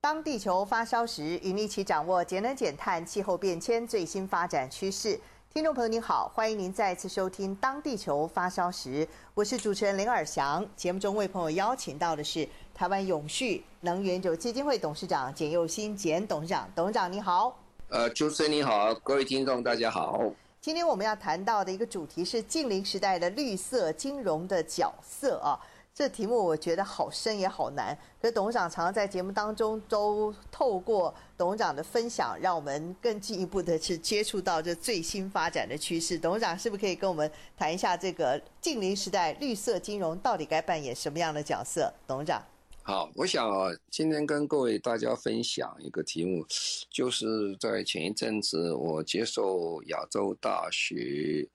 当地球发烧时，与你一起掌握节能减碳、气候变迁最新发展趋势。听众朋友您好，欢迎您再次收听《当地球发烧时》，我是主持人林尔翔。节目中为朋友邀请到的是台湾永续能源酒基金会董事长简又新简董事长，董事长你好。呃，主持人你好，各位听众大家好。今天我们要谈到的一个主题是近零时代的绿色金融的角色啊，这题目我觉得好深也好难。可是董事长常常在节目当中都透过董事长的分享，让我们更进一步的去接触到这最新发展的趋势。董事长是不是可以跟我们谈一下这个净零时代绿色金融到底该扮演什么样的角色？董事长。好，我想，今天跟各位大家分享一个题目，就是在前一阵子我接受亚洲大学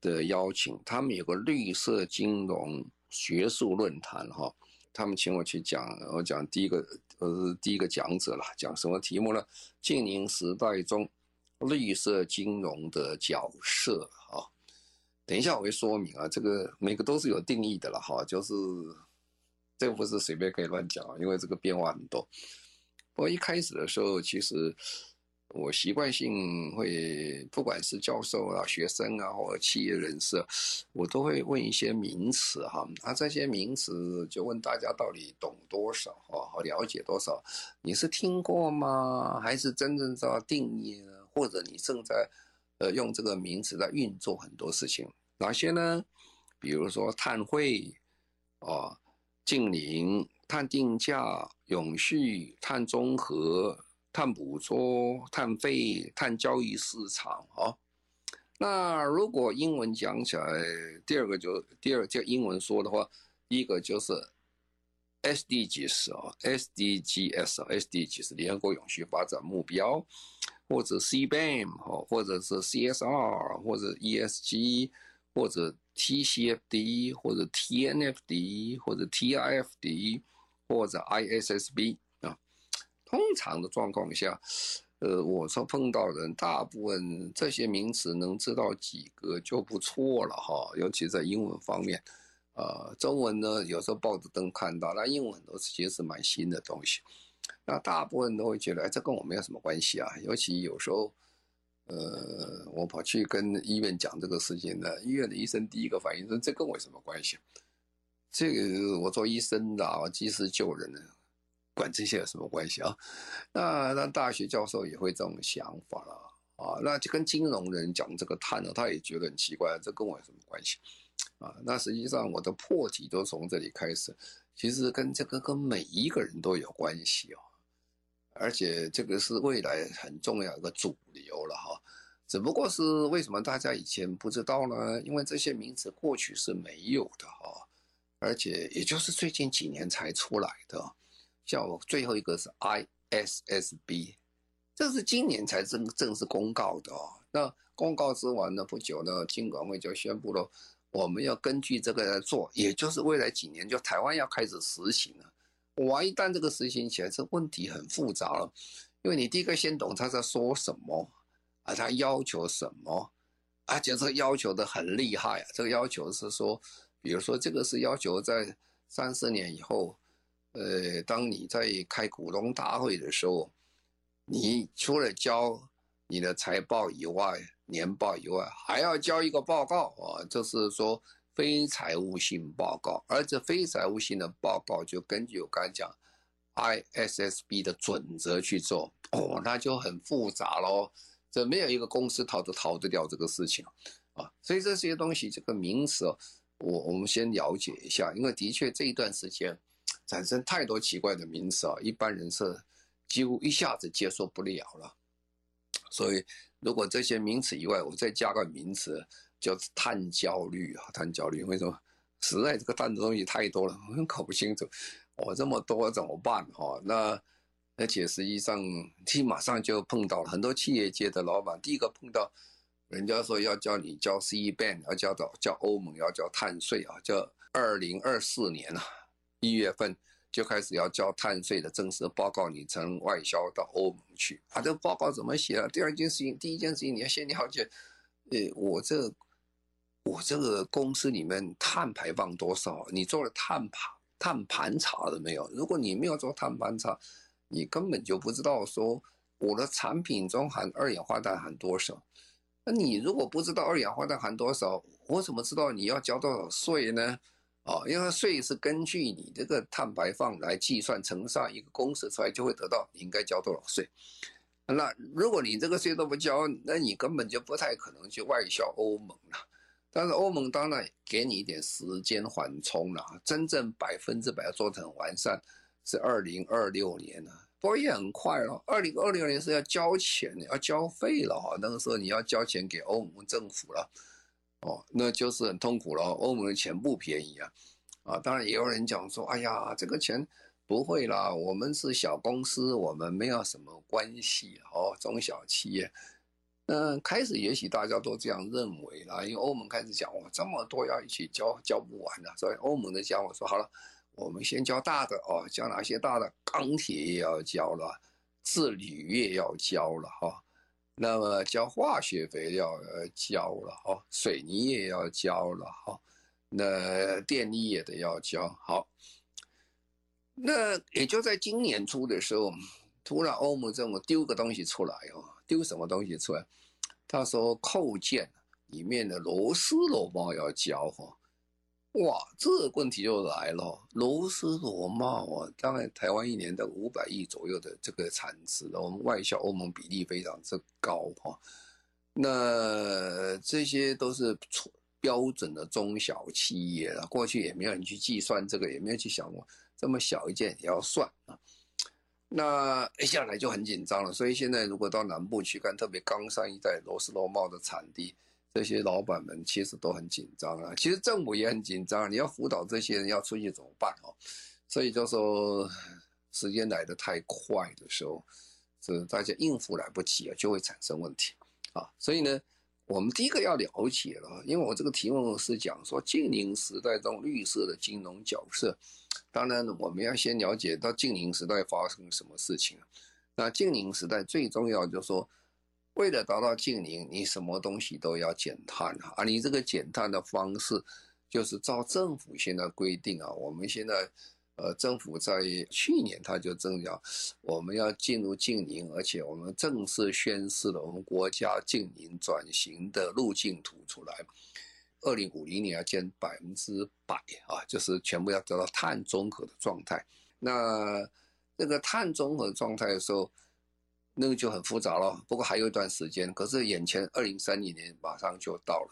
的邀请，他们有个绿色金融学术论坛哈，他们请我去讲，我讲第一个呃第一个讲者了，讲什么题目呢？净零时代中绿色金融的角色啊。等一下我会说明啊，这个每个都是有定义的了哈，就是。这个不是随便可以乱讲，因为这个变化很多。不过一开始的时候，其实我习惯性会，不管是教授啊、学生啊，或者企业人士，我都会问一些名词哈。啊，这些名词就问大家到底懂多少啊，和了解多少？你是听过吗？还是真正知道定义呢？或者你正在呃用这个名词在运作很多事情？哪些呢？比如说碳汇啊。净零、碳定价、永续、碳中和、碳捕捉、碳费、碳交易市场啊。那如果英文讲起来，第二个就第二就英文说的话，一个就是 SDGs 啊，SDGs，SDGs 联合国永续发展目标，或者 CBAM 或者是 CSR，或者 ESG，或者。TCFD 或者 TNFD 或者 TIFD 或者 ISSB，通常的状况下，呃，我说碰到人，大部分这些名词能知道几个就不错了哈，尤其在英文方面，呃，中文呢有时候报纸登看到，那英文都是其实是蛮新的东西，那大部分都会觉得，哎，这跟我没有什么关系啊，尤其有时候。呃，我跑去跟医院讲这个事情呢，医院的医生第一个反应说：“这跟我有什么关系？这个我做医生的，我及时救人的，管这些有什么关系啊？”那那大学教授也会这种想法了啊。那就跟金融人讲这个碳呢，他也觉得很奇怪，这跟我有什么关系啊？那实际上我的破题都从这里开始，其实跟这个跟每一个人都有关系哦。而且这个是未来很重要一个主流了哈，只不过是为什么大家以前不知道呢？因为这些名词过去是没有的哈，而且也就是最近几年才出来的。我最后一个是 ISSB，这是今年才正正式公告的哦。那公告之完呢，不久呢，金管会就宣布了，我们要根据这个来做，也就是未来几年就台湾要开始实行了。哇！一旦这个实行起来，这问题很复杂了，因为你第一个先懂他在说什么啊，他要求什么，而且这个要求的很厉害啊。这个要求是说，比如说这个是要求在三四年以后，呃，当你在开股东大会的时候，你除了交你的财报以外，年报以外，还要交一个报告啊，就是说。非财务性报告，而这非财务性的报告就根据我刚才讲 ISSB 的准则去做，哦，那就很复杂喽。这没有一个公司逃得逃得掉这个事情啊。所以这些东西，这个名词，我我们先了解一下，因为的确这一段时间产生太多奇怪的名词啊，一般人是几乎一下子接受不了了。所以如果这些名词以外，我再加个名词。叫碳焦虑啊，碳焦虑，为什么？实在这个碳的东西太多了，我搞不清楚。我、这么多怎么办？哈，那而且实际上，其实马上就碰到了很多企业界的老板，第一个碰到，人家说要叫你交 CBAM，要交到叫欧盟要交碳税啊，叫二零二四年啊一月份就开始要交碳税的正式报告，你才能外销到欧盟去啊。这个报告怎么写啊？第二件事情，第一件事情你要先了解，呃，我这我这个公司里面碳排放多少？你做了碳盘碳盘查了没有？如果你没有做碳盘查，你根本就不知道说我的产品中含二氧化碳含多少。那你如果不知道二氧化碳含多少，我怎么知道你要交多少税呢？哦，因为税是根据你这个碳排放来计算，乘上一个公式出来，就会得到你应该交多少税。那如果你这个税都不交，那你根本就不太可能去外销欧盟了。但是欧盟当然给你一点时间缓冲了，真正百分之百要做成完善是二零二六年了。不过也很快了，二零二六年是要交钱，要交费了哈。那个时候你要交钱给欧盟政府了，哦，那就是很痛苦了。欧盟的钱不便宜啊，啊，当然也有人讲说，哎呀，这个钱不会啦，我们是小公司，我们没有什么关系哦，中小企业。嗯，开始也许大家都这样认为啦，因为欧盟开始讲，哇，这么多要一起交，交不完了，所以欧盟的讲，我说好了。我们先交大的哦，交哪些大的？钢铁也要交了，制铝业要交了哈，那么交化学肥料要交了哈，水泥也要交了哈，那电力也得要交。好，那也就在今年初的时候，突然欧盟政府丢个东西出来哦，丢什么东西出来？他说扣件里面的螺丝螺帽要交哈。哇，这问题就来了。螺丝螺帽啊，当然台湾一年的五百亿左右的这个产值，我们外销欧盟比例非常之高哈。那这些都是标准的中小企业了，过去也没有人去计算这个，也没有去想过这么小一件也要算啊。那一下来就很紧张了，所以现在如果到南部去看，特别冈山一带螺丝螺帽的产地。这些老板们其实都很紧张啊，其实政府也很紧张，你要辅导这些人要出去怎么办哦？所以就说时间来得太快的时候，是大家应付来不及啊，就会产生问题啊。所以呢，我们第一个要了解了，因为我这个题目是讲说净零时代中绿色的金融角色，当然我们要先了解到净零时代发生什么事情。那净零时代最重要就是说。为了达到净零，你什么东西都要减碳啊！你这个减碳的方式，就是照政府现在规定啊。我们现在，呃，政府在去年他就正讲，我们要进入净零，而且我们正式宣示了我们国家净零转型的路径图出来。二零五零年要减百分之百啊，就是全部要得到碳中和的状态。那这个碳中和状态的时候。那个就很复杂了，不过还有一段时间。可是眼前二零三零年马上就到了，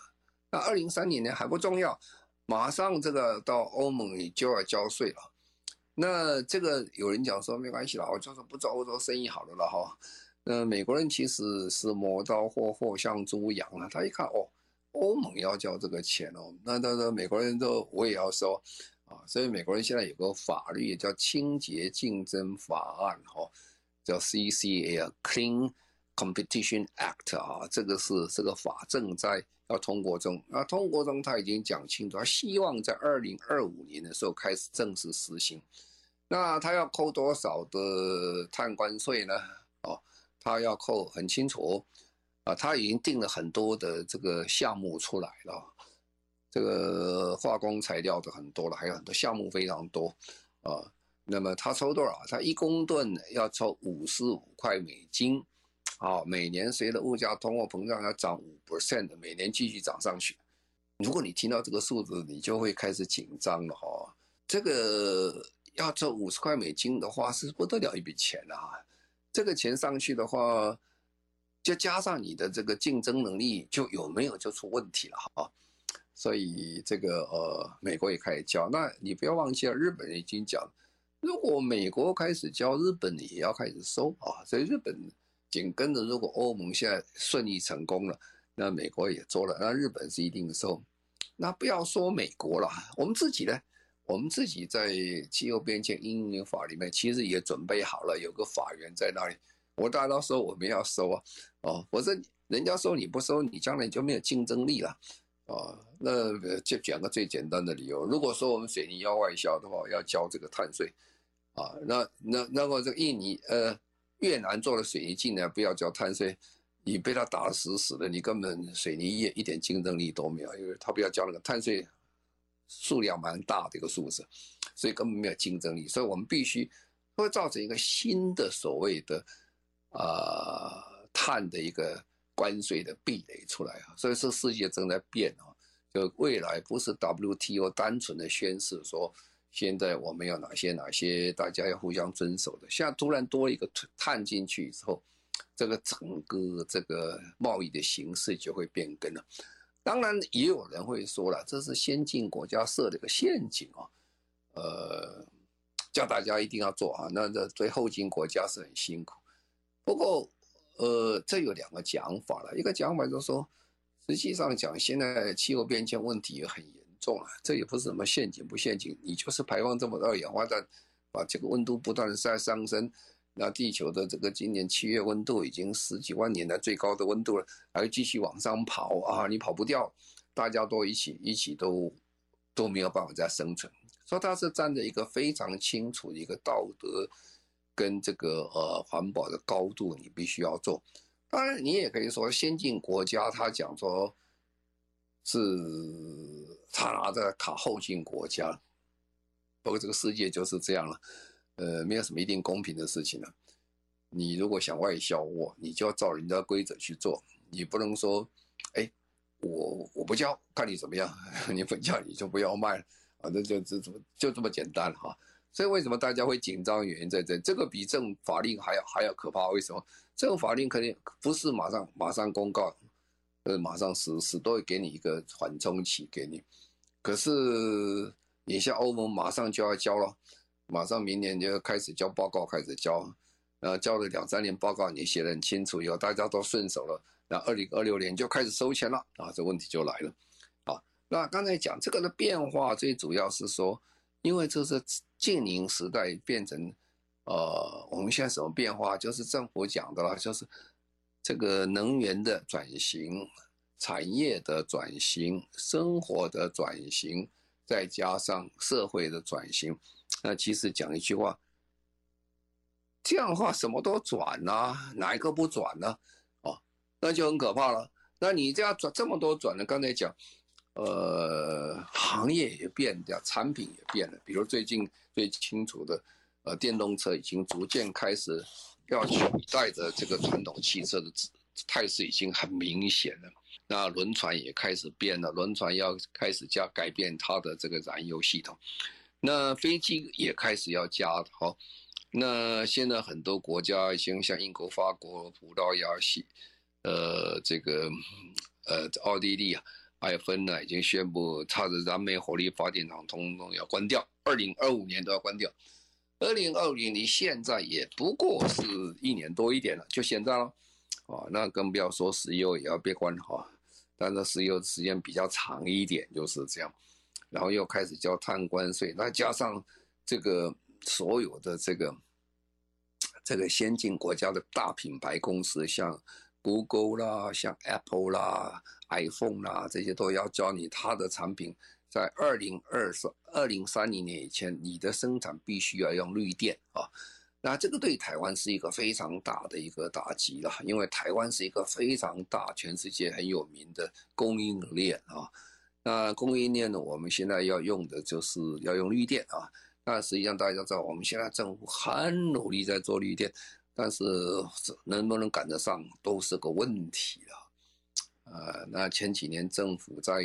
那二零三零年还不重要，马上这个到欧盟里就要交税了。那这个有人讲说没关系了，我就是不做欧洲生意好了了哈。那美国人其实是磨刀霍霍向猪羊啊，他一看哦，欧盟要交这个钱哦，那那那美国人都我也要收啊，所以美国人现在有个法律叫清洁竞争法案哈。叫 CCA，Clean Competition Act 啊，这个是这个法正在要通过中。那通过中他已经讲清楚，他希望在二零二五年的时候开始正式实行。那他要扣多少的碳关税呢？哦，他要扣很清楚啊，他已经定了很多的这个项目出来了。这个化工材料的很多了，还有很多项目非常多啊。那么他抽多少？他一公吨要抽五十五块美金，啊，每年随着物价通货膨胀要涨五 percent，每年继续涨上去。如果你听到这个数字，你就会开始紧张了哈。这个要抽五十块美金的话，是不得了一笔钱啊。这个钱上去的话，就加上你的这个竞争能力，就有没有就出问题了哈。所以这个呃，美国也开始交。那你不要忘记了，日本人已经讲。如果美国开始交，日本也要开始收啊，所以日本紧跟着，如果欧盟现在顺利成功了，那美国也做了，那日本是一定收。那不要说美国了，我们自己呢，我们自己在气候变迁因应法里面，其实也准备好了，有个法源在那里。我大家都说我们要收啊，哦，我说人家说你不收，你将来就没有竞争力了，哦，那就讲个最简单的理由，如果说我们水泥要外销的话，要交这个碳税，啊，那那那么这个印尼呃越南做的水泥进来不要交碳税，你被他打死死的，你根本水泥业一点竞争力都没有，因为他不要交那个碳税，数量蛮大的一个数字，所以根本没有竞争力，所以我们必须会造成一个新的所谓的。啊、碳的一个关税的壁垒出来啊，所以说世界正在变啊，就未来不是 WTO 单纯的宣示说，现在我们有哪些哪些大家要互相遵守的，现在突然多一个碳进去之后，这个整个这个贸易的形式就会变更了。当然也有人会说了，这是先进国家设的一个陷阱啊，呃，叫大家一定要做啊，那这对后进国家是很辛苦。不过，呃，这有两个讲法了。一个讲法就是说，实际上讲，现在气候变迁问题也很严重了。这也不是什么陷阱不陷阱，你就是排放这么多二氧化碳，把这个温度不断的在上升。那地球的这个今年七月温度已经十几万年来最高的温度了，还继续往上跑啊！你跑不掉，大家都一起一起都都没有办法再生存。所以它是站在一个非常清楚的一个道德。跟这个呃环保的高度，你必须要做。当然，你也可以说先进国家，他讲说是他拿着卡后进国家。不过这个世界就是这样了，呃，没有什么一定公平的事情了。你如果想外销我，你就要照人家规则去做。你不能说，哎，我我不交，看你怎么样，你不交你就不要卖了啊，那就就就就这么简单哈。所以为什么大家会紧张？原因在这，这个比政法令还要还要可怕。为什么？这个法令肯定不是马上马上公告，呃，马上实施，都会给你一个缓冲期给你。可是你像欧盟马上就要交了，马上明年就要开始交报告，开始交，然后交了两三年报告，你写得很清楚，以后大家都顺手了，那二零二六年就开始收钱了啊，这问题就来了。啊，那刚才讲这个的变化，最主要是说。因为这是净零时代变成，呃，我们现在什么变化？就是政府讲的了，就是这个能源的转型、产业的转型、生活的转型，再加上社会的转型。那其实讲一句话，这样的话什么都转呐、哪一个不转呢？哦，那就很可怕了。那你这样转这么多转呢？刚才讲。呃，行业也变掉，产品也变了。比如最近最清楚的，呃，电动车已经逐渐开始要取代的这个传统汽车的态势已经很明显了。那轮船也开始变了，轮船要开始加改变它的这个燃油系统。那飞机也开始要加好。那现在很多国家已经像英国、法国、葡萄牙、西，呃，这个呃，奥地利啊。还有芬兰已经宣布，它的燃煤火力发电厂通通要关掉，二零二五年都要关掉。二零二零年现在也不过是一年多一点了，就现在了。哦，那更不要说石油也要被关哈，但是石油时间比较长一点，就是这样。然后又开始交碳关税，那加上这个所有的这个这个先进国家的大品牌公司，像。Google 啦，像 Apple 啦、iPhone 啦，这些都要教你，它的产品在二零二三、二零三零年以前，你的生产必须要用绿电啊。那这个对台湾是一个非常大的一个打击了，因为台湾是一个非常大、全世界很有名的供应链啊。那供应链呢，我们现在要用的就是要用绿电啊。那实际上大家知道，我们现在政府很努力在做绿电。但是能不能赶得上都是个问题了，呃，那前几年政府在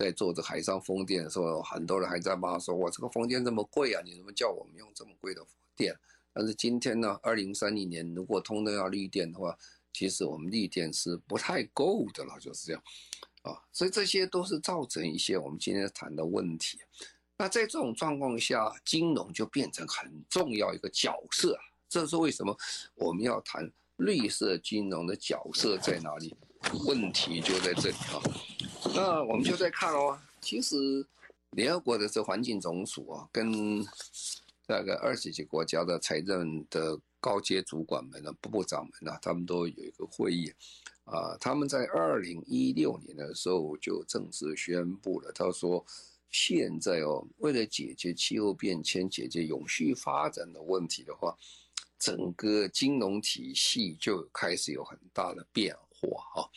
在做这海上风电的时候，很多人还在骂说：“我这个风电这么贵啊，你怎么叫我们用这么贵的电？”但是今天呢，二零三零年如果通通要绿电的话，其实我们绿电是不太够的了，就是这样啊。所以这些都是造成一些我们今天谈的问题。那在这种状况下，金融就变成很重要一个角色。这是为什么我们要谈绿色金融的角色在哪里？问题就在这里啊。那我们就在看哦，其实联合国的这环境总署啊，跟大概二十几国家的财政的高阶主管们呢、部部长们呢，他们都有一个会议啊。他们在二零一六年的时候就正式宣布了，他说现在哦，为了解决气候变迁、解决永续发展的问题的话，整个金融体系就开始有很大的变化啊。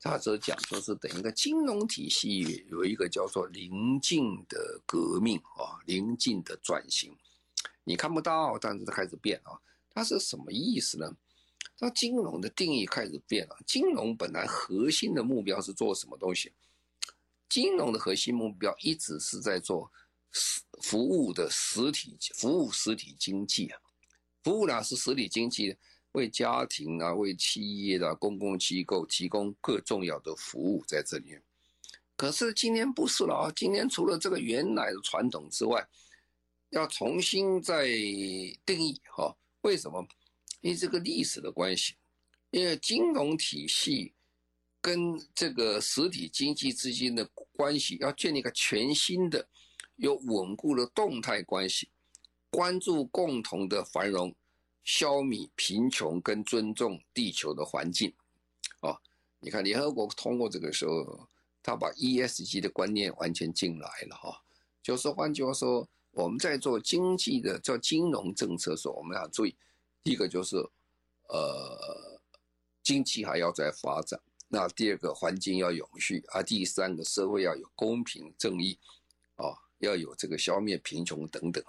他则讲说是等一个金融体系有一个叫做临近的革命啊，临近的转型，你看不到，但是它开始变啊。它是什么意思呢？它金融的定义开始变了。金融本来核心的目标是做什么东西？金融的核心目标一直是在做服务的实体服务实体经济啊，服务呢是实体经济。为家庭啊，为企业的、啊、公共机构提供各重要的服务在这里面。可是今天不是了啊！今天除了这个原来的传统之外，要重新再定义哈？为什么？因为这个历史的关系，因为金融体系跟这个实体经济之间的关系要建立一个全新的、有稳固的动态关系，关注共同的繁荣。消弭贫穷跟尊重地球的环境，哦，你看联合国通过这个时候，他把 ESG 的观念完全进来了哈，就是换句话说，我们在做经济的叫金融政策的时候，我们要注意，一个就是呃经济还要再发展，那第二个环境要永续啊，第三个社会要有公平正义，啊，要有这个消灭贫穷等等，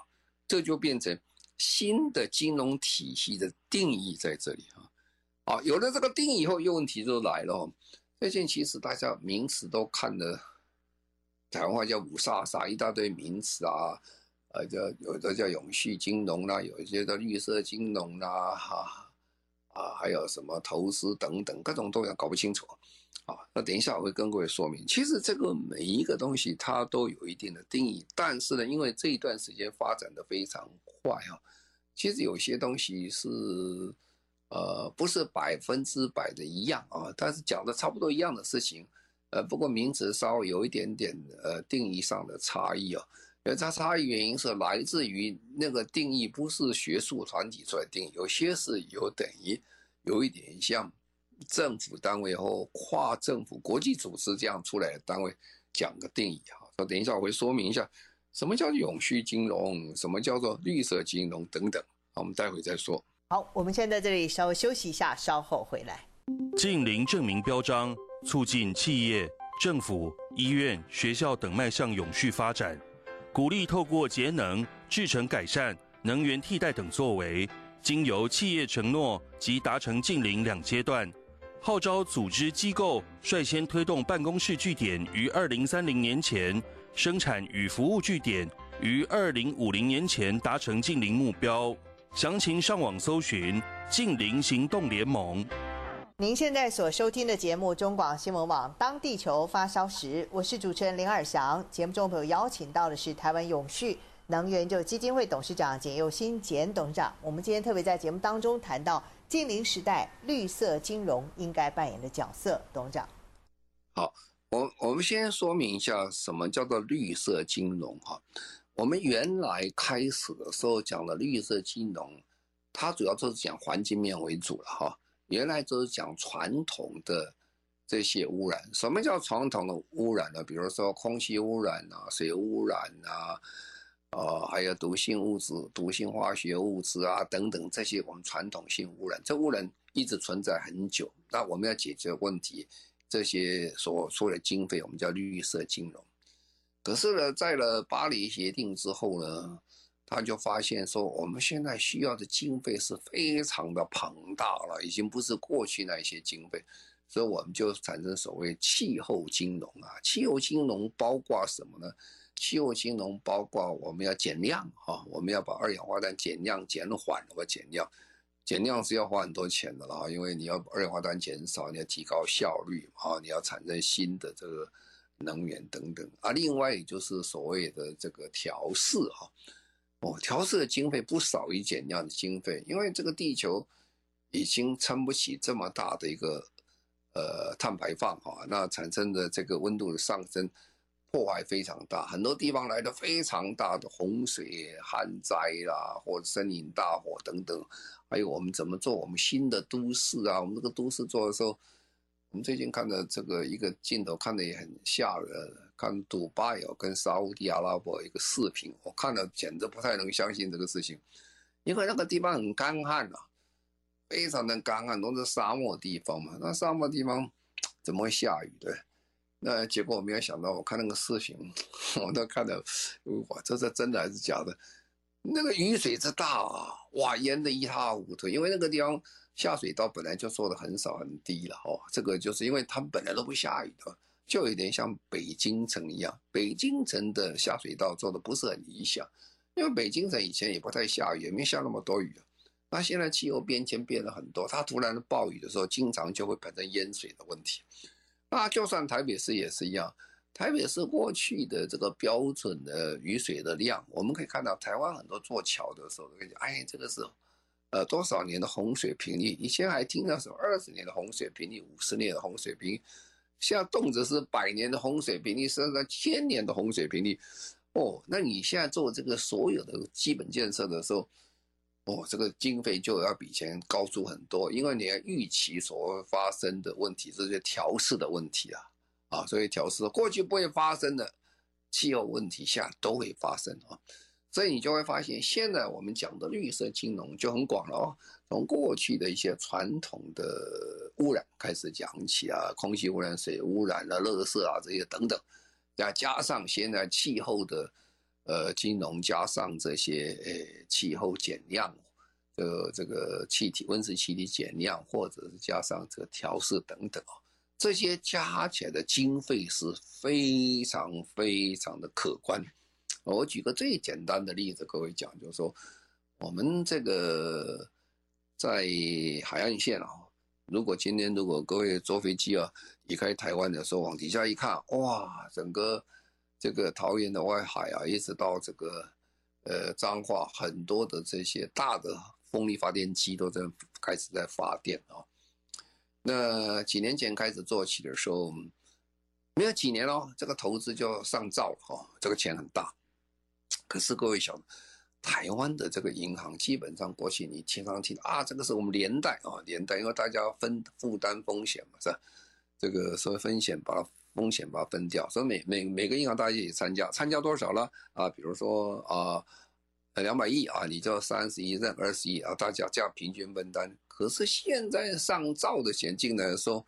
这就变成。新的金融体系的定义在这里哈，啊，有了这个定义以后，又问题就来了。最近其实大家名词都看的，台湾话叫五煞煞，一大堆名词啊，呃，叫有的叫永续金融啦，有一些叫绿色金融啦，哈，啊，还有什么投资等等，各种都要搞不清楚。啊，那等一下我会跟各位说明，其实这个每一个东西它都有一定的定义，但是呢，因为这一段时间发展的非常快啊，其实有些东西是呃不是百分之百的一样啊，但是讲的差不多一样的事情，呃，不过名词稍微有一点点呃定义上的差异啊，而它差异原因是来自于那个定义不是学术团体出来定义，有些是有等于有一点像。政府单位或跨政府国际组织这样出来的单位讲个定义哈，那等一下我会说明一下什么叫永续金融，什么叫做绿色金融等等，好，我们待会再说。好，我们先在这里稍微休息一下，稍后回来。近零证明标章，促进企业、政府、医院、学校等迈向永续发展，鼓励透过节能、制成改善、能源替代等作为，经由企业承诺及达成近零两阶段。号召组织机构率先推动办公室据点于二零三零年前，生产与服务据点于二零五零年前达成净零目标。详情上网搜寻“净零行动联盟”。您现在所收听的节目中广新闻网《当地球发烧时》，我是主持人林尔祥。节目中朋友邀请到的是台湾永续能源就基金会董事长简又新简董事长。我们今天特别在节目当中谈到。净零时代，绿色金融应该扮演的角色，董事长。好，我我们先说明一下什么叫做绿色金融哈。我们原来开始的时候讲的绿色金融，它主要就是讲环境面为主了哈。原来就是讲传统的这些污染。什么叫传统的污染呢？比如说空气污染啊，水污染啊。呃，还有毒性物质、毒性化学物质啊，等等这些我们传统性污染，这污染一直存在很久。那我们要解决问题，这些所说的经费，我们叫绿色金融。可是呢，在了巴黎协定之后呢，他就发现说，我们现在需要的经费是非常的庞大了，已经不是过去那些经费，所以我们就产生所谓气候金融啊。气候金融包括什么呢？气候金融包括我们要减量哈，我们要把二氧化碳减量减缓或减量，减量是要花很多钱的了，因为你要二氧化碳减少，你要提高效率啊，你要产生新的这个能源等等啊。另外也就是所谓的这个调适哈，哦，调适的经费不少于减量的经费，因为这个地球已经撑不起这么大的一个呃碳排放哈，那产生的这个温度的上升。破坏非常大，很多地方来的非常大的洪水、旱灾啦，或者森林大火等等，还有我们怎么做我们新的都市啊？我们这个都市做的时候，我们最近看的这个一个镜头看的也很吓人，看杜拜哦跟沙乌地阿拉伯一个视频，我看了简直不太能相信这个事情，因为那个地方很干旱啊，非常的干旱，都是沙漠地方嘛，那沙漠地方 怎么会下雨的？那结果我没有想到，我看那个视频，我都看到，哇，这是真的还是假的？那个雨水之大啊，哇，淹得一塌糊涂。因为那个地方下水道本来就做的很少很低了哦，这个就是因为他们本来都不下雨的，就有点像北京城一样。北京城的下水道做的不是很理想，因为北京城以前也不太下雨，也没下那么多雨。那现在气候变迁变了很多，它突然暴雨的时候，经常就会产生淹水的问题。那就算台北市也是一样，台北市过去的这个标准的雨水的量，我们可以看到台湾很多做桥的时候，跟你讲，哎，这个是，呃，多少年的洪水频率？以前还听到什么二十年的洪水频率，五十年的洪水频率，现在动辄是百年的洪水频率，甚至千年的洪水频率。哦，那你现在做这个所有的基本建设的时候，哦，这个经费就要比以前高出很多，因为你要预期所发生的问题，这些调试的问题啊，啊，所以调试过去不会发生的气候问题下都会发生啊，所以你就会发现，现在我们讲的绿色金融就很广了哦，从过去的一些传统的污染开始讲起啊，空气污染、水污染啊、垃圾啊这些等等，再加上现在气候的。呃，金融加上这些呃气候减量，呃这个气体温室气体减量，或者是加上这个调适等等啊，这些加起来的经费是非常非常的可观。我举个最简单的例子，各位讲，就是说我们这个在海岸线啊，如果今天如果各位坐飞机啊离开台湾的时候，往底下一看，哇，整个。这个桃园的外海啊，一直到这个，呃，彰化，很多的这些大的风力发电机都在开始在发电啊。那几年前开始做起的时候，没有几年哦，这个投资就上兆了哈，这个钱很大。可是各位晓得，台湾的这个银行基本上过去你经常听啊，这个是我们连带啊，连带，因为大家分负担风险嘛，是吧？这个所谓风险把它。风险把它分掉，所以每每每个银行大家一起参加，参加多少了啊？比如说啊，两百亿啊，你就三十亿任二十亿啊，大家这样平均分担。可是现在上兆的钱进来的时候，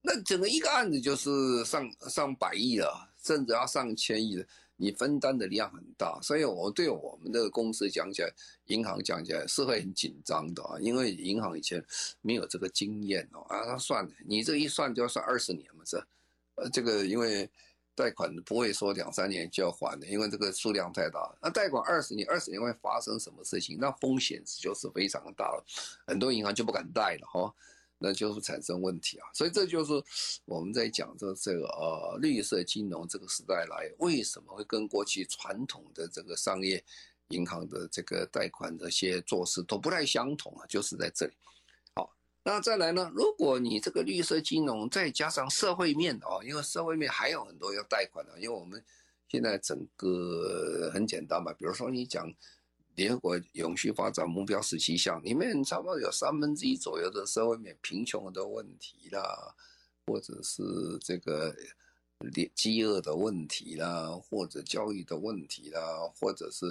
那整个一个案子就是上上百亿了，甚至要上千亿了，你分担的量很大。所以我对我们的公司讲起来，银行讲起来是会很紧张的啊，因为银行以前没有这个经验哦啊，他算你这一算就要算二十年嘛，是。呃，这个因为贷款不会说两三年就要还的，因为这个数量太大。那贷款二十年，二十年会发生什么事情？那风险就是非常大了，很多银行就不敢贷了哈，那就是产生问题啊。所以这就是我们在讲这这个呃绿色金融这个时代来，为什么会跟过去传统的这个商业银行的这个贷款这些做事都不太相同啊，就是在这里。那再来呢？如果你这个绿色金融再加上社会面哦，因为社会面还有很多要贷款的，因为我们现在整个很简单嘛，比如说你讲联合国永续发展目标十七项里面，差不多有三分之一左右的社会面贫穷的问题啦，或者是这个饥饿的问题啦，或者教育的问题啦，或者是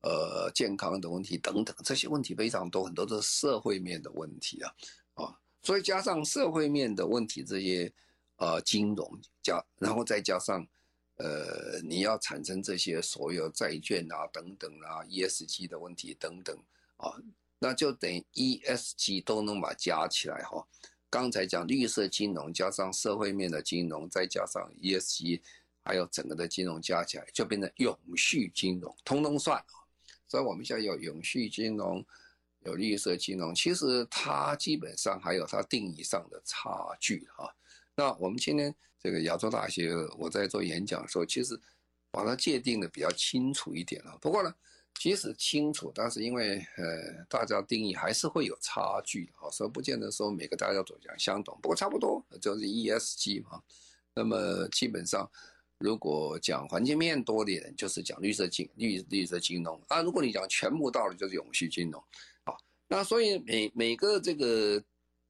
呃健康的问题等等，这些问题非常多，很多都是社会面的问题啊。所以加上社会面的问题，这些呃金融加，然后再加上呃你要产生这些所有债券啊等等啊 ESG 的问题等等啊，那就等于 ESG 都能把加起来哈。刚才讲绿色金融加上社会面的金融，再加上 ESG，还有整个的金融加起来，就变成永续金融，通通算。所以我们现在有永续金融。有绿色金融，其实它基本上还有它定义上的差距哈。那我们今天这个亚洲大学，我在做演讲的时候，其实把它界定的比较清楚一点了。不过呢，即使清楚，但是因为呃大家定义还是会有差距啊，所以不见得说每个大家都讲相同。不过差不多就是 ESG 嘛。那么基本上，如果讲环境面多点，就是讲绿色金绿绿色金融啊。如果你讲全部到了，就是永续金融。那所以每每个这个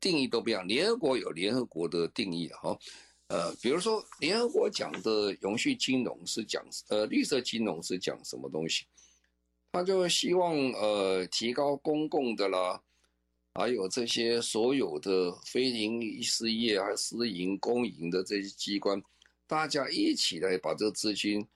定义都不一样。联合国有联合国的定义哈，呃，比如说联合国讲的永续金融是讲呃绿色金融是讲什么东西？他就希望呃提高公共的啦，还有这些所有的非营利事业还私营公营的这些机关。大家一起来把这个资金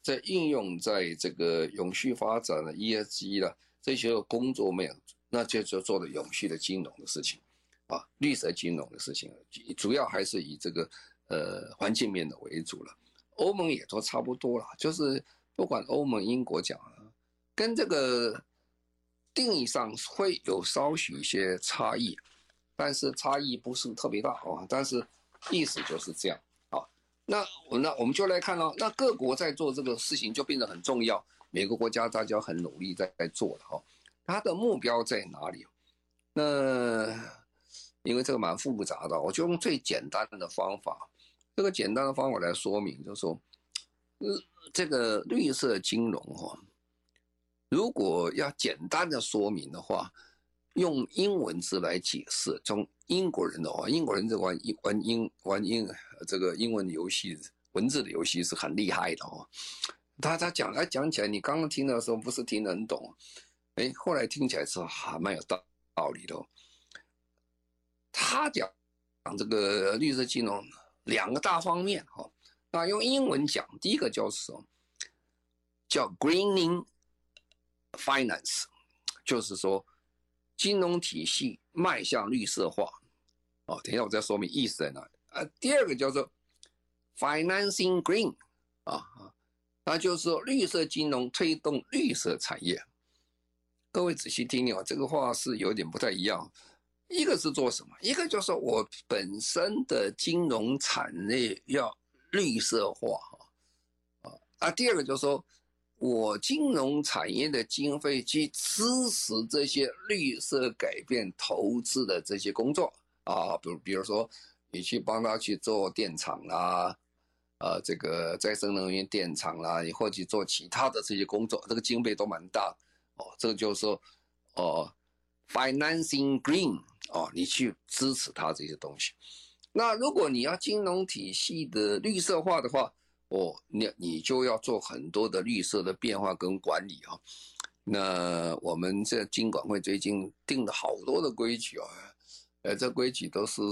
再应用在这个永续发展的 ESG 了这些工作面，那就就做的永续的金融的事情，啊，绿色金融的事情，主要还是以这个呃环境面的为主了。欧盟也都差不多了，就是不管欧盟、英国讲啊，跟这个定义上会有稍许一些差异，但是差异不是特别大啊，但是意思就是这样啊。那我那我们就来看喽，那各国在做这个事情就变得很重要，每个国家大家很努力在在做了哈，它的目标在哪里？那因为这个蛮复杂的，我就用最简单的方法，这个简单的方法来说明，就说，呃，这个绿色金融哈，如果要简单的说明的话，用英文字来解释，从英国人的话，英国人在玩英玩英玩英。这个英文游戏，文字的游戏是很厉害的哦。他他讲他讲起来，你刚刚听的时候不是听得很懂，哎，后来听起来是还蛮有道道理的。哦他讲讲这个绿色金融两个大方面哈，那用英文讲，第一个叫什么？叫 greening finance，就是说金融体系迈向绿色化。哦，等一下我再说明意思在哪里。啊，第二个叫做 financing green，啊啊，那就是说绿色金融推动绿色产业。各位仔细听听啊，这个话是有点不太一样。一个是做什么？一个就是我本身的金融产业要绿色化，啊啊。第二个就是说我金融产业的经费去支持这些绿色改变投资的这些工作啊，比如比如说。你去帮他去做电厂啦，呃，这个再生能源电厂啦，你或者做其他的这些工作，这个经费都蛮大哦。这个就是说，哦，financing green 哦，你去支持他这些东西。那如果你要金融体系的绿色化的话，哦，你你就要做很多的绿色的变化跟管理啊。那我们这金管会最近定了好多的规矩啊。呃，这规矩都是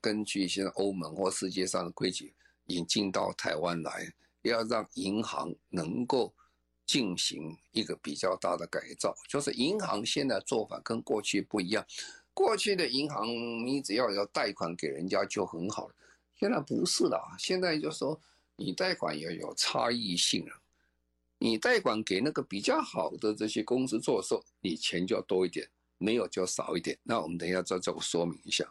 根据现在欧盟或世界上的规矩引进到台湾来，要让银行能够进行一个比较大的改造。就是银行现在做法跟过去不一样，过去的银行你只要要贷款给人家就很好了，现在不是了，现在就说你贷款要有差异性了，你贷款给那个比较好的这些公司做的时候，你钱就要多一点。没有就少一点，那我们等一下再做说明一下。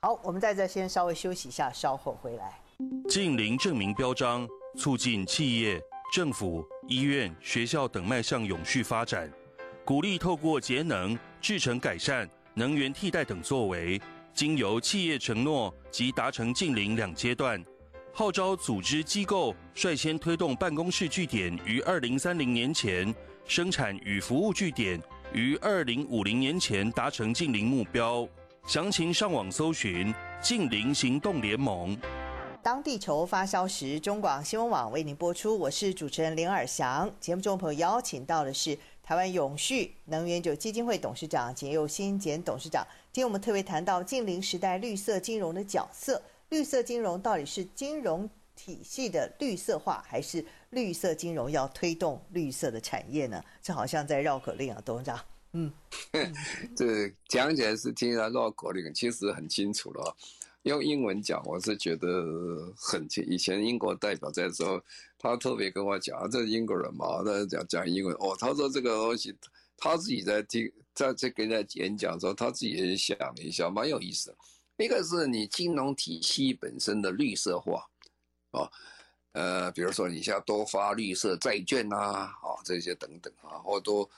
好，我们在这先稍微休息一下，稍后回来。近零证明标章，促进企业、政府、医院、学校等迈向永续发展，鼓励透过节能、制程改善、能源替代等作为，经由企业承诺及达成近零两阶段，号召组织机构率先推动办公室据点于二零三零年前，生产与服务据点。于二零五零年前达成近零目标，详情上网搜寻“近零行动联盟”。当地球发烧时，中广新闻网为您播出。我是主持人林尔祥。节目中朋友邀请到的是台湾永续能源酒基金会董事长简又新简董事长。今天我们特别谈到近零时代绿色金融的角色。绿色金融到底是金融体系的绿色化，还是？绿色金融要推动绿色的产业呢？这好像在绕口令啊，董事长。嗯，这讲起来是听起来绕口令，其实很清楚了。用英文讲，我是觉得很。以前英国代表在的时候，他特别跟我讲，这英国人嘛，他讲讲英文。哦，他说这个东西，他自己在听，在这跟人家演讲的时候，他自己也想了一下，蛮有意思的。一个是你金融体系本身的绿色化，哦。呃，比如说你像多发绿色债券呐，啊，这些等等啊，或多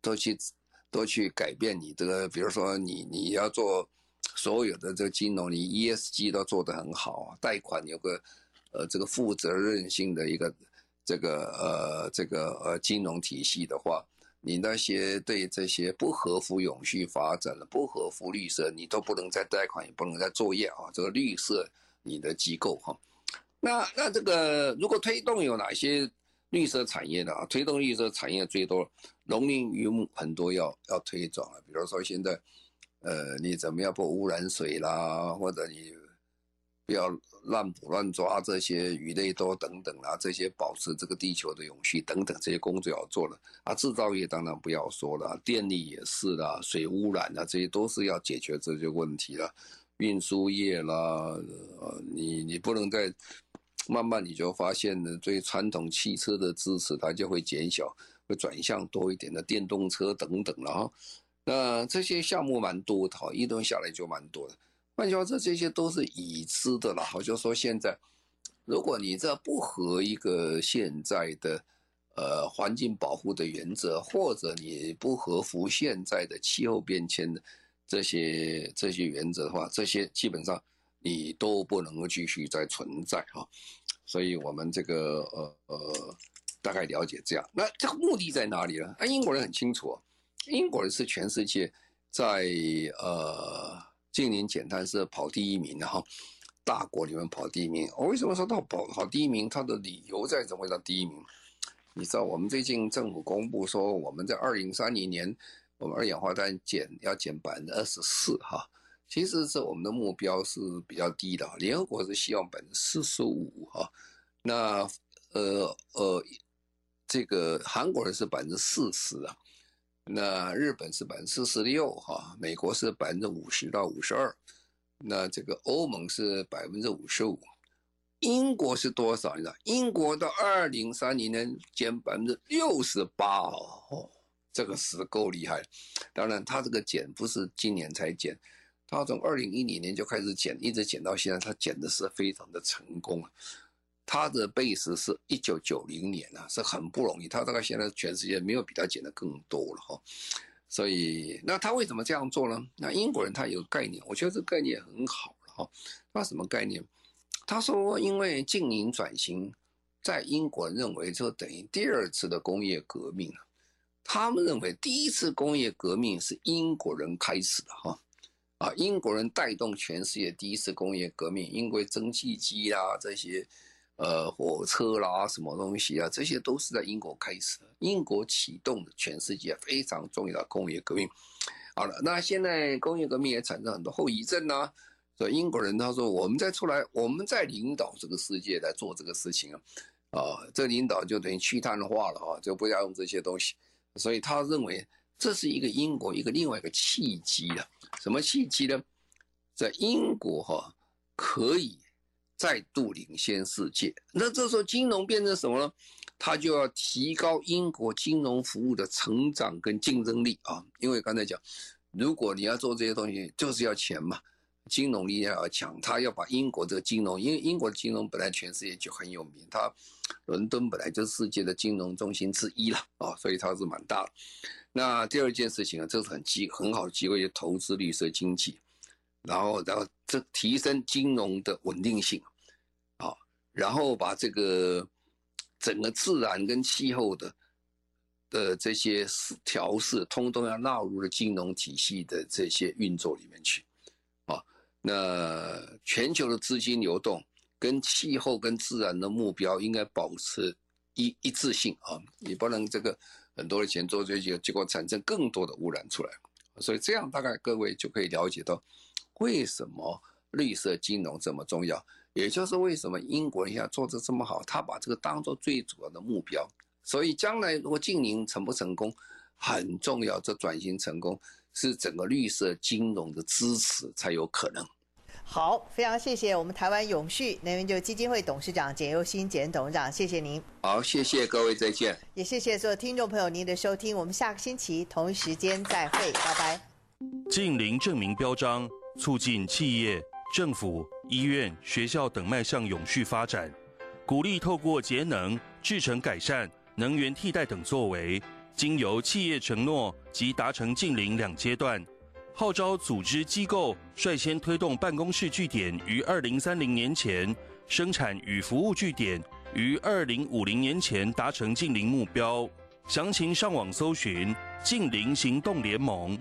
都去都去改变你这个，比如说你你要做所有的这个金融，你 ESG 都做得很好啊，贷款有个呃这个负责任性的一个这个呃这个呃金融体系的话，你那些对这些不合乎永续发展的、不合乎绿色，你都不能再贷款，也不能再作业啊。这个绿色你的机构哈，那那这个如果推动有哪些绿色产业的啊？推动绿色产业最多农林渔牧很多要要推广啊，比如说现在。呃，你怎么样不污染水啦？或者你不要乱捕乱抓这些鱼类多等等啦，这些保持这个地球的永续等等这些工作要做了啊。制造业当然不要说了，电力也是啦，水污染啊，这些都是要解决这些问题了。运输业啦，呃，你你不能再慢慢你就发现呢，对传统汽车的支持它就会减小，会转向多一点的电动车等等了哈。那这些项目蛮多的，一轮下来就蛮多的。换句话说，这些都是已知的了。好，就说现在，如果你这不合一个现在的呃环境保护的原则，或者你不合乎现在的气候变迁的这些这些原则的话，这些基本上你都不能够继续再存在哈。所以我们这个呃呃大概了解这样。那这个目的在哪里呢？那英国人很清楚。英国人是全世界在呃近年简单是跑第一名的哈，大国里面跑第一名。我为什么说到跑跑第一名？他的理由在怎么会到第一名？你知道，我们最近政府公布说，我们在二零三零年，我们二氧化碳减要减百分之二十四哈。其实是我们的目标是比较低的，联合国是希望百分之四十五哈。那呃呃，这个韩国人是百分之四十啊。那日本是百分之四十六哈，美国是百分之五十到五十二，那这个欧盟是百分之五十五，英国是多少？你知道？英国到二零三零年减百分之六十八哦，这个是够厉害。当然，它这个减不是今年才减，它从二零一零年就开始减，一直减到现在，它减的是非常的成功。他的 base 是一九九零年啊，是很不容易。他大概现在全世界没有比他减的更多了哈。所以，那他为什么这样做呢？那英国人他有概念，我觉得这个概念很好了哈。他什么概念？他说，因为经营转型，在英国认为就等于第二次的工业革命了。他们认为第一次工业革命是英国人开始的哈。啊，英国人带动全世界第一次工业革命，因为蒸汽机啊这些。呃，火车啦，什么东西啊，这些都是在英国开始的。英国启动的全世界非常重要的工业革命。好了，那现在工业革命也产生很多后遗症啊。所以英国人他说，我们再出来，我们再领导这个世界来做这个事情啊。啊，这领导就等于去碳化了啊，就不要用这些东西。所以他认为这是一个英国一个另外一个契机啊。什么契机呢？在英国哈可以。再度领先世界，那这时候金融变成什么呢？它就要提高英国金融服务的成长跟竞争力啊！因为刚才讲，如果你要做这些东西，就是要钱嘛，金融力量要强，他要把英国这个金融，因为英国的金融本来全世界就很有名，它伦敦本来就是世界的金融中心之一了啊，所以它是蛮大。那第二件事情啊，这是很机很好的机会，投资绿色经济。然后，然后这提升金融的稳定性，啊，然后把这个整个自然跟气候的的这些调试，通通要纳入了金融体系的这些运作里面去，啊，那全球的资金流动跟气候跟自然的目标应该保持一一致性啊，你不能这个很多的钱做这些，结果产生更多的污染出来，所以这样大概各位就可以了解到。为什么绿色金融这么重要？也就是为什么英国人要做得这么好，他把这个当做最主要的目标。所以将来如果净零成不成功，很重要。这转型成功是整个绿色金融的支持才有可能。好，非常谢谢我们台湾永续能源就基金会董事长简又新简董事长，谢谢您。好，谢谢各位，再见。也谢谢所有听众朋友您的收听，我们下个星期同一时间再会，拜拜。净零证明标章。促进企业、政府、医院、学校等迈向永续发展，鼓励透过节能、制程改善、能源替代等作为，经由企业承诺及达成近零两阶段，号召组织机构率先推动办公室据点于二零三零年前生产与服务据点于二零五零年前达成近零目标。详情上网搜寻“近零行动联盟”。